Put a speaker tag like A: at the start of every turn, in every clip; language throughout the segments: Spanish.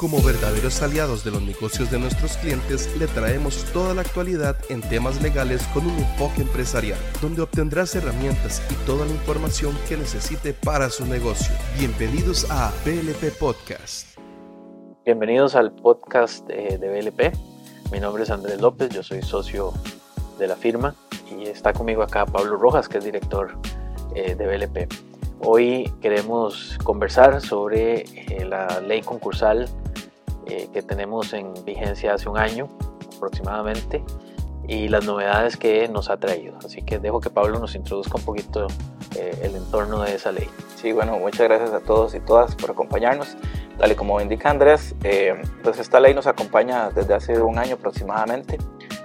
A: Como verdaderos aliados de los negocios de nuestros clientes, le traemos toda la actualidad en temas legales con un enfoque empresarial, donde obtendrás herramientas y toda la información que necesite para su negocio. Bienvenidos a BLP Podcast.
B: Bienvenidos al podcast eh, de BLP. Mi nombre es Andrés López, yo soy socio de la firma y está conmigo acá Pablo Rojas, que es director eh, de BLP. Hoy queremos conversar sobre eh, la ley concursal eh, que tenemos en vigencia hace un año aproximadamente y las novedades que nos ha traído. Así que dejo que Pablo nos introduzca un poquito eh, el entorno de esa ley.
C: Sí, bueno, muchas gracias a todos y todas por acompañarnos. Tal y como indica Andrés, eh, pues esta ley nos acompaña desde hace un año aproximadamente.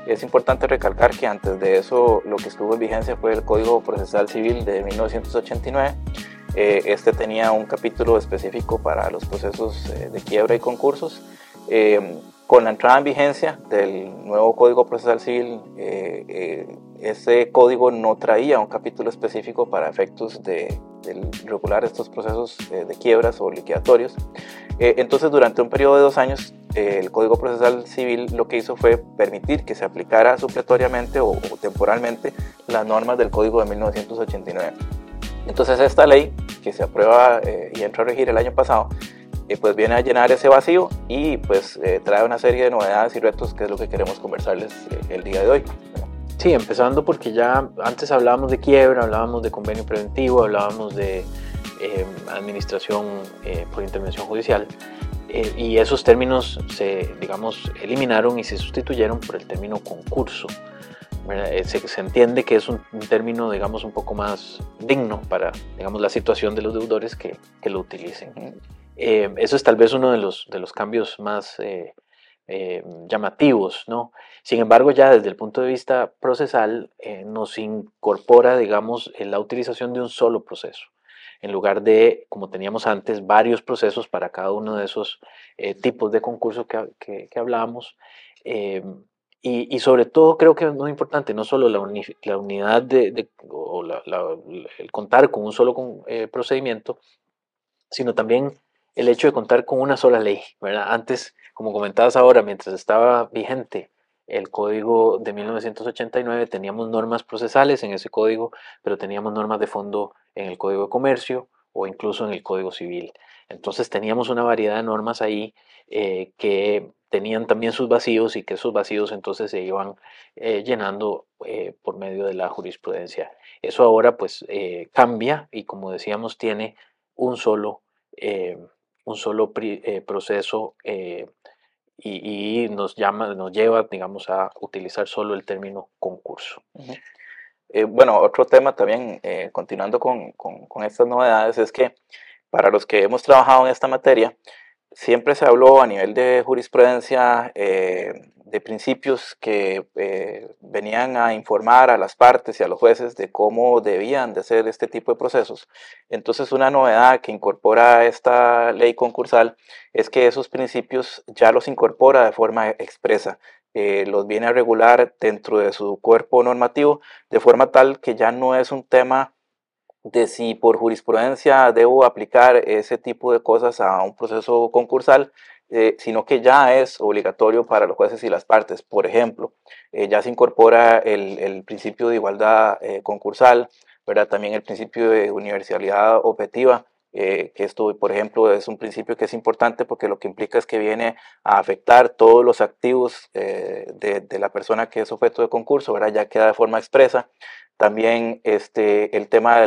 C: Es importante recalcar que antes de eso lo que estuvo en vigencia fue el Código Procesal Civil de 1989 eh, este tenía un capítulo específico para los procesos eh, de quiebra y concursos. Eh, con la entrada en vigencia del nuevo Código Procesal Civil, ese código no traía un capítulo específico para efectos de, regular estos procesos de quiebras o liquidatorios. entonces, durante un periodo de dos años, el Código Procesal Civil lo que hizo fue permitir que se aplicara supletoriamente o, o temporalmente las normas del Código de 1989. Entonces esta ley que se aprueba eh, y entró a regir el año pasado, eh, pues viene a llenar ese vacío y pues eh, trae una serie de novedades y retos que es lo que queremos conversarles el día de hoy.
B: Sí, empezando porque ya antes hablábamos de quiebra, hablábamos de convenio preventivo, hablábamos de administración por intervención judicial y esos términos se, digamos, eliminaron y se sustituyeron por el término concurso. Eh, se, se, entiende que es un, término, digamos, un poco más digno para, digamos, la situación de los deudores que, que lo utilicen. Eh, eso es tal vez uno de los, de los cambios más eh, llamativos, ¿no? Sin embargo, ya desde el punto de vista procesal, nos incorpora, digamos, la utilización de un solo proceso en lugar de, como teníamos antes, varios procesos para cada uno de esos tipos de concursos que, que, que hablábamos. Y, sobre todo creo que es muy importante, no solo la, unidad de, o el contar con un solo eh, procedimiento, sino también el hecho de contar con una sola ley. Antes, como comentabas ahora, mientras estaba vigente el código de 1989, teníamos normas procesales en ese código, pero teníamos normas de fondo en el código de comercio o incluso en el código civil. Entonces teníamos una variedad de normas ahí eh, que tenían también sus vacíos y que esos vacíos entonces se iban eh, llenando eh, por medio de la jurisprudencia. Eso ahora pues cambia y como decíamos tiene un solo, un solo proceso y, nos, llama, nos lleva digamos a utilizar solo el término concurso.
C: bueno, otro tema también, continuando con, con, con estas novedades, es que para los que hemos trabajado en esta materia, siempre se habló a nivel de jurisprudencia eh, de principios que eh, venían a informar a las partes y a los jueces de cómo debían de hacer este tipo de procesos. Entonces una novedad que incorpora esta ley concursal es que esos principios ya los incorpora de forma expresa. Eh, los viene a regular dentro de su cuerpo normativo de forma tal que ya no es un tema de si por jurisprudencia debo aplicar ese tipo de cosas a un proceso concursal, eh, sino que ya es obligatorio para los jueces y las partes. Por ejemplo, eh, ya se incorpora el, principio de igualdad eh, concursal, ¿verdad? también el principio de universalidad objetiva, que esto, por ejemplo, es un principio que es importante porque lo que implica es que viene a afectar todos los activos de, de, la persona que es objeto de concurso, ¿verdad? ya queda de forma expresa. También este, el tema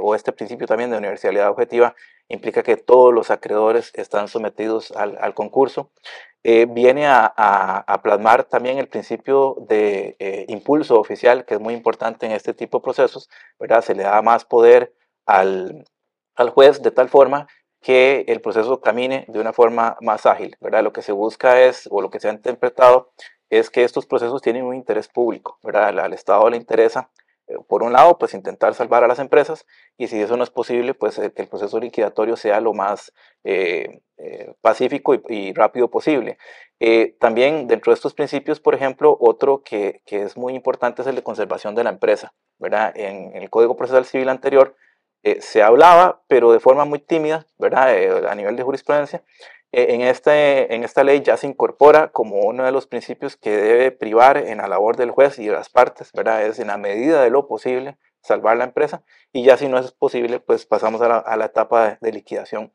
C: o este principio también de universalidad objetiva implica que todos los acreedores están sometidos al, concurso. Eh, viene a, plasmar también el principio de eh, impulso oficial, que es muy importante en este tipo de procesos, ¿verdad? Se le da más poder al, al juez de tal forma que el proceso camine de una forma más ágil, ¿verdad? Lo que se busca es, o lo que se ha interpretado, es que estos procesos tienen un interés público, ¿verdad? Al Estado le interesa eh, por un lado, pues intentar salvar a las empresas y si eso no es posible, pues eh, que el proceso liquidatorio sea lo más eh, pacífico y, rápido posible. también dentro de estos principios, por ejemplo, otro que, que, es muy importante es el de conservación de la empresa. ¿verdad? En, el Código Procesal Civil anterior se hablaba, pero de forma muy tímida, ¿verdad? a nivel de jurisprudencia, en, este, en esta ley ya se incorpora como uno de los principios que debe privar en la labor del juez y de las partes, ¿verdad? Es en la medida de lo posible salvar la empresa y ya si no es posible, pues pasamos a la, etapa de, liquidación.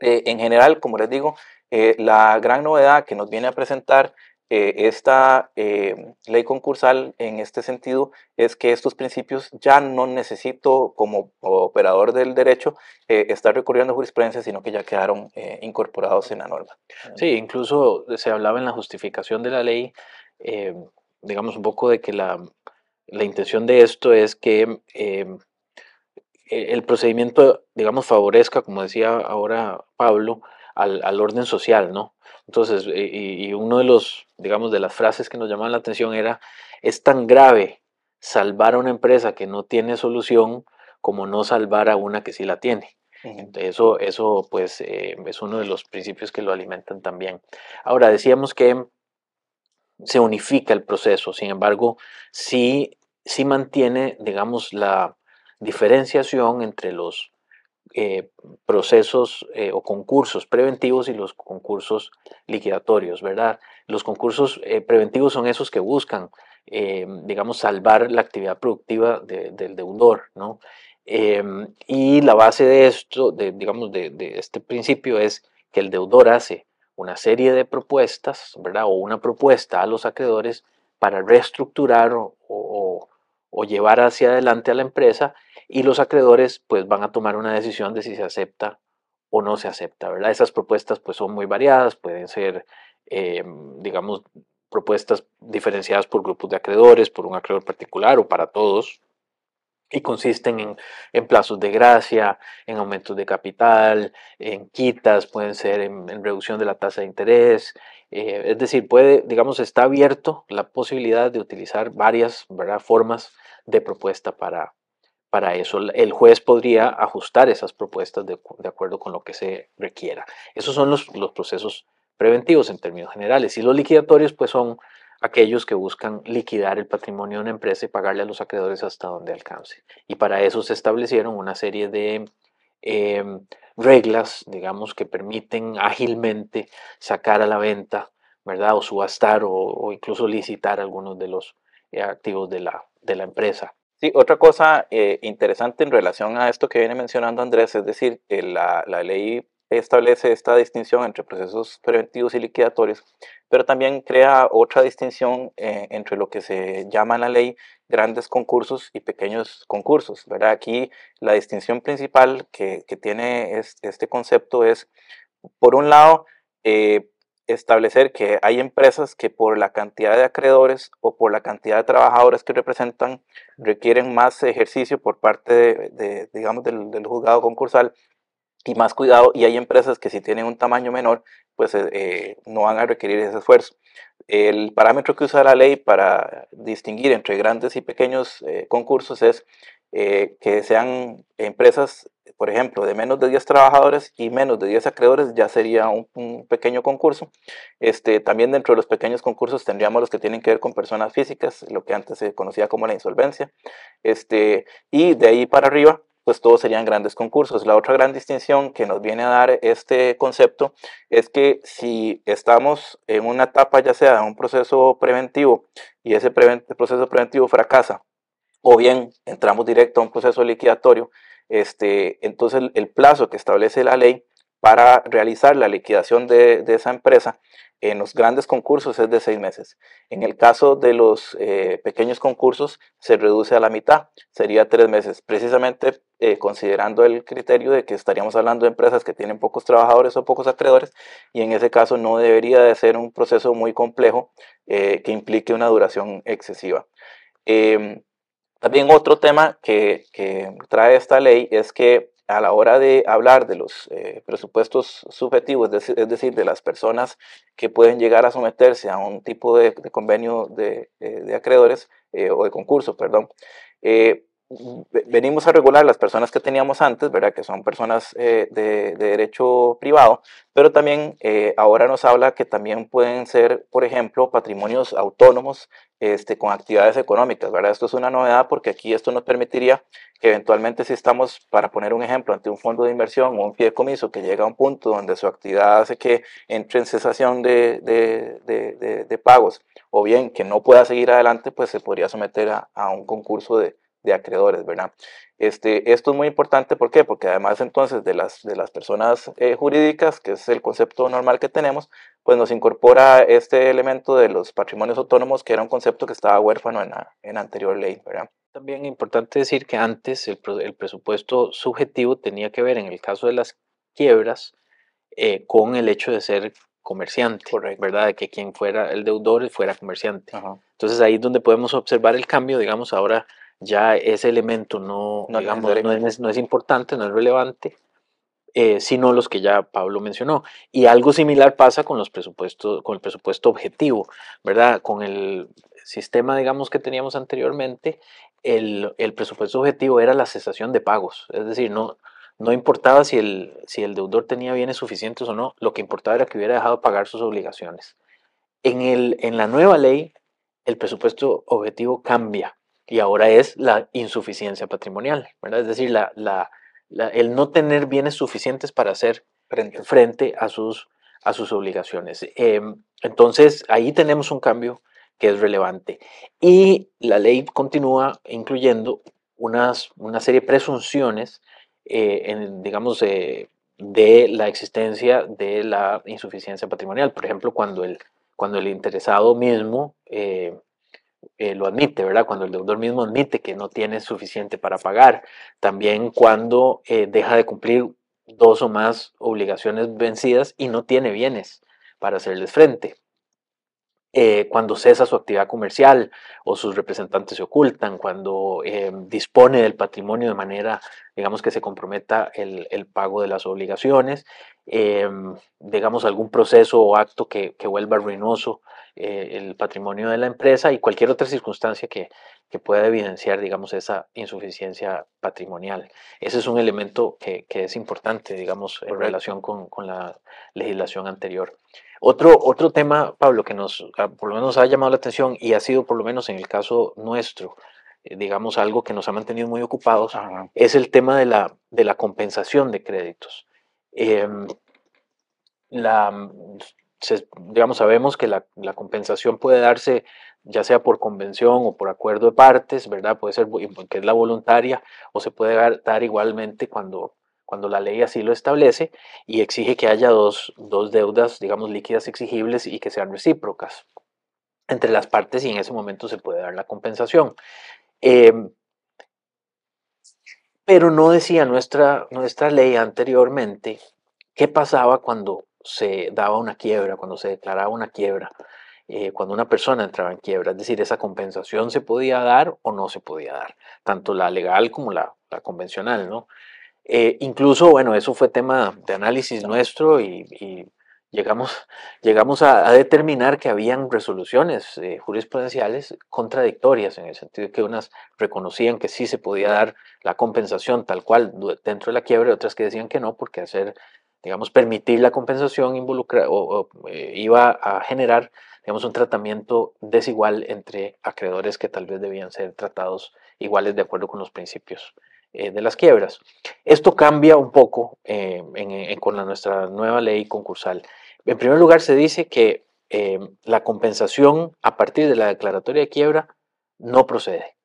C: en general, como les digo, la gran novedad que nos viene a presentar eh, esta eh, ley concursal en este sentido es que estos principios ya no necesito como operador del derecho eh, estar recurriendo a jurisprudencia, sino que ya quedaron incorporados en la norma.
B: Sí, incluso se hablaba en la justificación de la ley, digamos un poco de que la, la intención de esto es que e, el procedimiento, digamos, favorezca, como decía ahora Pablo, al, al orden social, ¿no? Entonces, y, uno de los, digamos, de las frases que nos llamaban la atención era, es tan grave salvar a una empresa que no tiene solución como no salvar a una que sí la tiene. Eso, eso pues, eh, es uno de los principios que lo alimentan también. Ahora, decíamos que se unifica el proceso, sin embargo, sí, sí mantiene, digamos, la diferenciación entre los eh, procesos eh, o concursos preventivos y los concursos liquidatorios, ¿verdad? Los concursos eh, preventivos son esos que buscan, digamos, salvar la actividad productiva del deudor, ¿no? y la base de esto, de, digamos, de, este principio es que el deudor hace una serie de propuestas, ¿verdad? O una propuesta a los acreedores para reestructurar o llevar hacia adelante a la empresa y los acreedores pues van a tomar una decisión de si se acepta o no se acepta, ¿verdad? Esas propuestas pues son muy variadas, pueden ser, em, digamos, propuestas diferenciadas por grupos de acreedores, por un acreedor particular o para todos, y consisten en, plazos de gracia, en aumentos de capital, en quitas, pueden ser en, reducción de la tasa de interés, eh, es decir, puede, digamos, está abierto la posibilidad de utilizar varias formas de propuesta para, para eso el juez podría ajustar esas propuestas de, acuerdo con lo que se requiera. Esos son los, procesos preventivos en términos generales. Y los liquidatorios, pues son aquellos que buscan liquidar el patrimonio de una empresa y pagarle a los acreedores hasta donde alcance. Y para eso se establecieron una serie de em, reglas, digamos, que permiten ágilmente sacar a la venta, ¿verdad? O subastar o, incluso licitar algunos de los activos de la, de la empresa.
C: Sí, otra cosa eh, interesante en relación a esto que viene mencionando Andrés, es decir, la, la, ley establece esta distinción entre procesos preventivos y liquidatorios, pero también crea otra distinción eh, entre lo que se llama en la ley grandes concursos y pequeños concursos. ¿verdad? Aquí la distinción principal que, que tiene este concepto es, por un lado, eh, establecer que hay empresas que por la cantidad de acreedores o por la cantidad de trabajadores que representan requieren más ejercicio por parte de, digamos, del, juzgado concursal y más cuidado y hay empresas que si tienen un tamaño menor pues eh, eh, no van a requerir ese esfuerzo. El parámetro que usa la ley para distinguir entre grandes y pequeños eh, concursos es que sean empresas por ejemplo, de menos de 10 trabajadores y menos de 10 acreedores ya sería un, pequeño concurso. Este, también dentro de los pequeños concursos tendríamos los que tienen que ver con personas físicas, lo que antes se conocía como la insolvencia. Este, y de ahí para arriba, pues todos serían grandes concursos. La otra gran distinción que nos viene a dar este concepto es que si estamos en una etapa ya sea de un proceso preventivo y ese proceso preventivo fracasa, o bien entramos directo a un proceso liquidatorio, este, entonces el, plazo que establece la ley para realizar la liquidación de, esa empresa en los grandes concursos es de seis meses. En el caso de los eh, pequeños concursos se reduce a la mitad, sería tres meses, precisamente eh, considerando el criterio de que estaríamos hablando de empresas que tienen pocos trabajadores o pocos acreedores y en ese caso no debería de ser un proceso muy complejo eh, que implique una duración excesiva. También otro tema que, trae esta ley es que a la hora de hablar de los eh, presupuestos subjetivos, es decir, de las personas que pueden llegar a someterse a un tipo de, convenio de, eh, acreedores eh, o de concurso, perdón, venimos a regular las personas que teníamos antes, ¿verdad? Que son personas eh, de, derecho privado, pero también eh, ahora nos habla que también pueden ser, por ejemplo, patrimonios autónomos este, con actividades económicas, ¿verdad? Esto es una novedad porque aquí esto nos permitiría que eventualmente si estamos, para poner un ejemplo, ante un fondo de inversión o un fideicomiso que llega a un punto donde su actividad hace que entre en cesación de, de, de, pagos o bien que no pueda seguir adelante, pues se podría someter a, a un concurso de, de acreedores, ¿verdad? Este, esto es muy importante, ¿por qué? Porque además entonces de las, de las personas eh, jurídicas, que es el concepto normal que tenemos, pues nos incorpora este elemento de los patrimonios autónomos, que era un concepto que estaba huérfano en la, en anterior ley, ¿verdad?
B: También importante decir que antes el, el, presupuesto subjetivo tenía que ver, en el caso de las quiebras, eh, con el hecho de ser comerciante, ¿verdad? De que quien fuera el deudor fuera comerciante. Entonces ahí es donde podemos observar el cambio, digamos, ahora ya ese elemento no, no, es, no es, importante, no es relevante, eh, sino los que ya Pablo mencionó. Y algo similar pasa con los presupuestos, con el presupuesto objetivo, ¿verdad? Con el sistema, digamos, que teníamos anteriormente, el, el presupuesto objetivo era la cesación de pagos, es decir, no, no importaba si el, si el deudor tenía bienes suficientes o no, lo que importaba era que hubiera dejado pagar sus obligaciones. En, el, en la nueva ley, el presupuesto objetivo cambia y ahora es la insuficiencia patrimonial, ¿verdad? Es decir, la, la, el no tener bienes suficientes para hacer frente, a, sus, a sus obligaciones. Em, entonces, ahí tenemos un cambio que es relevante. Y la ley continúa incluyendo unas, una serie de presunciones, eh, en, digamos, de la existencia de la insuficiencia patrimonial. Por ejemplo, cuando el, cuando el interesado mismo eh, lo admite, ¿verdad? Cuando el deudor mismo admite que no tiene suficiente para pagar. También cuando eh, deja de cumplir dos o más obligaciones vencidas y no tiene bienes para hacerles frente. Eh, cuando cesa su actividad comercial o sus representantes se ocultan, cuando dispone del patrimonio de manera, digamos, que se comprometa el, el pago de las obligaciones, digamos, algún proceso o acto que, que vuelva ruinoso eh, el patrimonio de la empresa y cualquier otra circunstancia que, que, pueda evidenciar, digamos, esa insuficiencia patrimonial. Ese es un elemento que, que es importante, digamos, en relación con, con, la legislación anterior. Otro, otro tema, Pablo, que nos, ah, por lo menos ha llamado la atención y ha sido, por lo menos en el caso nuestro, eh, digamos, algo que nos ha mantenido muy ocupados, es el tema de la, de la compensación de créditos. Em, la, digamos, sabemos que la, compensación puede darse ya sea por convención o por acuerdo de partes, ¿verdad? Puede ser que es la voluntaria o se puede dar, igualmente cuando, cuando la ley así lo establece y exige que haya dos, deudas, digamos, líquidas exigibles y que sean recíprocas entre las partes y en ese momento se puede dar la compensación. Em, pero no decía nuestra, nuestra ley anteriormente qué pasaba cuando se daba una quiebra, cuando se declaraba una quiebra, eh, cuando una persona entraba en quiebra, es decir, esa compensación se podía dar o no se podía dar, tanto la legal como la, convencional, ¿no? Eh, incluso, bueno, eso fue tema de análisis nuestro y, llegamos, llegamos a, determinar que habían resoluciones eh, jurisprudenciales contradictorias, en el sentido de que unas reconocían que sí se podía dar la compensación tal cual dentro de la quiebra y otras que decían que no, porque hacer digamos, permitir la compensación involucra, o, eh, iba a generar, digamos, un tratamiento desigual entre acreedores que tal vez debían ser tratados iguales de acuerdo con los principios eh, de las quiebras. Esto cambia un poco eh, con la, nuestra nueva ley concursal. En primer lugar, se dice que la compensación a partir de la declaratoria de quiebra no procede.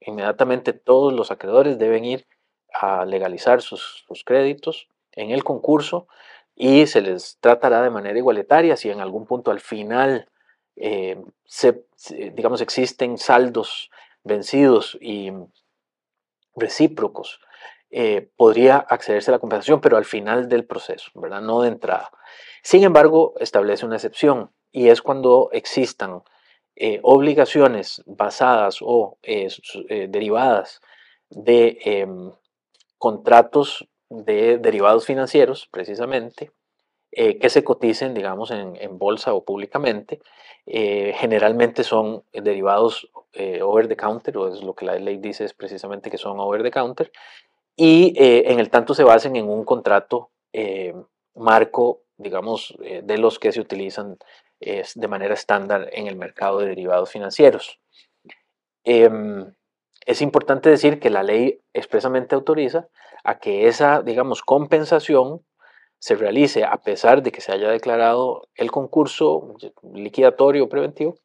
B: Inmediatamente todos los acreedores deben ir a legalizar sus, créditos en el concurso y se les tratará de manera igualitaria si en algún punto al final eh, se, digamos existen saldos vencidos y recíprocos eh, podría accederse a la compensación pero al final del proceso verdad no de entrada. Sin embargo establece una excepción y es cuando existan eh, obligaciones basadas o derivadas de em, contratos de derivados financieros, precisamente, que se coticen, digamos, en, en bolsa o públicamente. generalmente son derivados over the counter, o es lo que la ley dice es precisamente que son over the counter, y en el tanto se basen en un contrato marco, digamos, de los que se utilizan de manera estándar en el mercado de derivados financieros. Em, es importante decir que la ley expresamente autoriza a que esa, digamos, compensación se realice a pesar de que se haya declarado el concurso liquidatorio preventivo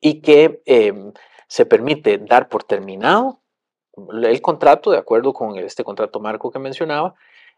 B: y que em, se permite dar por terminado el contrato de acuerdo con este contrato marco que mencionaba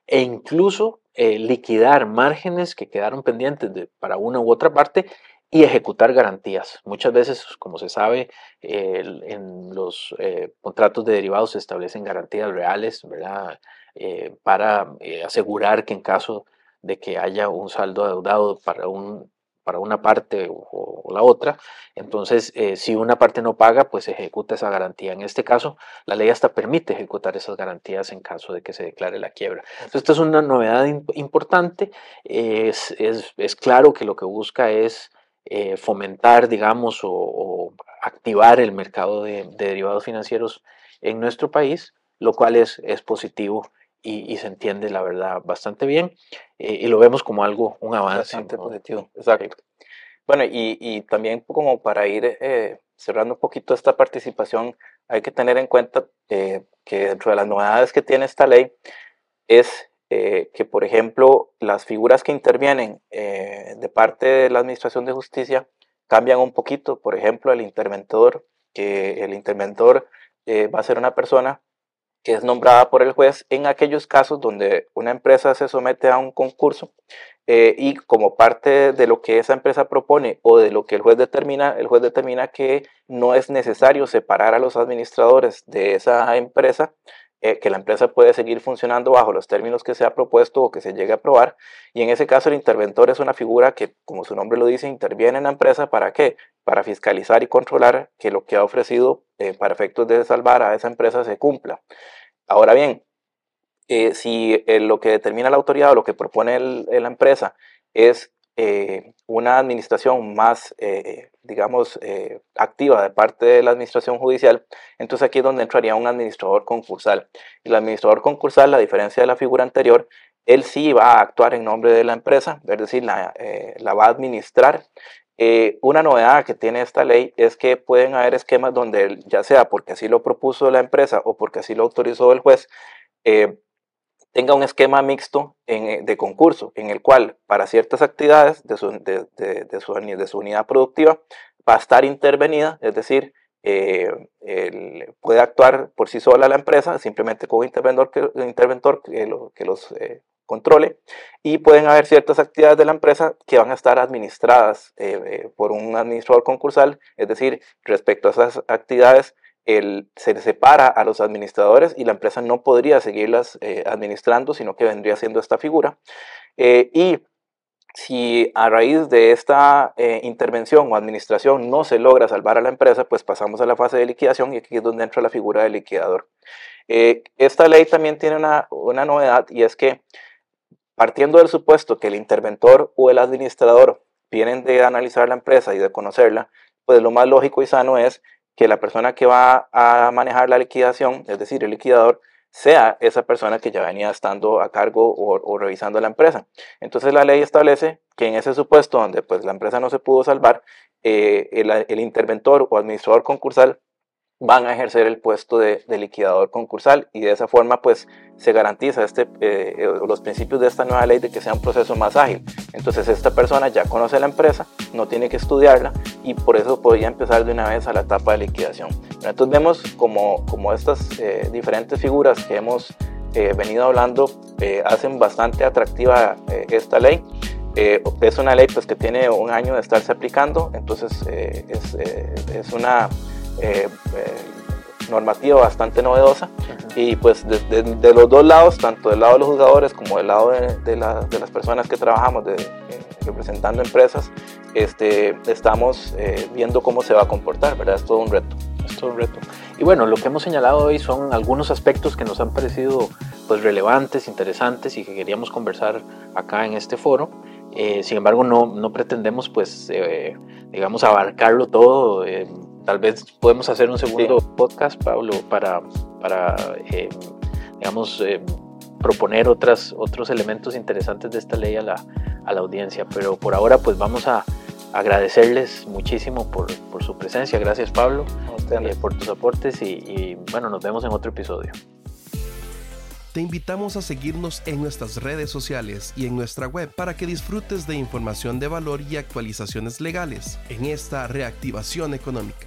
B: e incluso eh, liquidar márgenes que quedaron pendientes para una u otra parte y ejecutar garantías. Muchas veces, como se sabe, en los eh, contratos de derivados se establecen garantías reales, ¿verdad? Eh, para asegurar que en caso de que haya un saldo adeudado para un para una parte o, la otra. Entonces, eh, si una parte no paga, pues ejecuta esa garantía. En este caso, la ley hasta permite ejecutar esas garantías en caso de que se declare la quiebra. Entonces, esta es una novedad importante. Es, es, claro que lo que busca es eh, fomentar, digamos, o, activar el mercado de, derivados financieros en nuestro país, lo cual es, es positivo y, se entiende la verdad bastante bien eh, y lo vemos como algo, un avance.
C: Bastante positivo, exacto. Bueno, y, y, también como para ir eh, cerrando un poquito esta participación, hay que tener en cuenta eh, que dentro de las novedades que tiene esta ley es que, por ejemplo, las figuras que intervienen de parte de la Administración de Justicia cambian un poquito. Por ejemplo, el interventor, que el interventor va a ser una persona que es nombrada por el juez en aquellos casos donde una empresa se somete a un concurso eh, y como parte de lo que esa empresa propone o de lo que el juez determina, el juez determina que no es necesario separar a los administradores de esa empresa eh, que la empresa puede seguir funcionando bajo los términos que se ha propuesto o que se llegue a aprobar. Y en ese caso el interventor es una figura que, como su nombre lo dice, interviene en la empresa. ¿Para qué? Para fiscalizar y controlar que lo que ha ofrecido eh, para efectos de salvar a esa empresa se cumpla. Ahora bien, eh, si lo que determina la autoridad o lo que propone la empresa es eh, una administración más, eh, digamos, eh, activa de parte de la administración judicial, entonces aquí es donde entraría un administrador concursal. El administrador concursal, a diferencia de la figura anterior, él sí va a actuar en nombre de la empresa, es decir, la va a administrar. Una novedad que tiene esta ley es que pueden haber esquemas donde, ya sea porque así lo propuso la empresa o porque así lo autorizó el juez, tenga un esquema mixto eh, de concurso, en el cual para ciertas actividades de su, unidad productiva va a estar intervenida, es decir, eh, puede actuar por sí sola la empresa, simplemente con un interventor que, los eh, controle, y pueden haber ciertas actividades de la empresa que van a estar administradas por un administrador concursal, es decir, respecto a esas actividades, se separa a los administradores y la empresa no podría seguirlas eh, administrando, sino que vendría siendo esta figura. Eh, y si a raíz de esta eh, intervención o administración no se logra salvar a la empresa, pues pasamos a la fase de liquidación y aquí es donde entra la figura del liquidador. esta ley también tiene una, una novedad y es que partiendo del supuesto que el interventor o el administrador vienen de analizar la empresa y de conocerla, pues lo más lógico y sano es que la persona que va a manejar la liquidación, es decir, el liquidador, sea esa persona que ya venía estando a cargo o, revisando la empresa. Entonces la ley establece que en ese supuesto donde pues, la empresa no se pudo salvar, eh, el interventor o administrador concursal van a ejercer el puesto de, liquidador concursal y de esa forma pues se garantiza este, eh, eh, los principios de esta nueva ley de que sea un proceso más ágil. Entonces esta persona ya conoce la empresa, no tiene que estudiarla y por eso podría empezar de una vez a la etapa de liquidación. entonces vemos como, como estas eh, diferentes figuras que hemos venido hablando hacen bastante atractiva esta ley. es una ley pues que tiene un año de estarse aplicando, entonces es, es una eh, eh, normativa bastante novedosa y pues de, los dos lados, tanto del lado de los jugadores como del lado de, las personas que trabajamos de, eh, representando empresas, este, estamos viendo cómo se va a comportar, ¿verdad? Es todo un reto.
B: Es todo un reto. Y bueno, lo que hemos señalado hoy son algunos aspectos que nos han parecido pues relevantes, interesantes y que queríamos conversar acá en este foro. Eh, sin embargo, no, no pretendemos, pues, eh, digamos, abarcarlo todo. Eh, tal vez podemos hacer un segundo podcast, Pablo, para, para digamos, proponer otras, otros elementos interesantes de esta ley a la, a la audiencia. Pero por ahora, pues, vamos a agradecerles muchísimo por, por su presencia. Gracias, Pablo, por tus aportes y, y bueno, nos vemos en otro episodio.
A: Te invitamos a seguirnos en nuestras redes sociales y en nuestra web para que disfrutes de información de valor y actualizaciones legales en esta reactivación económica.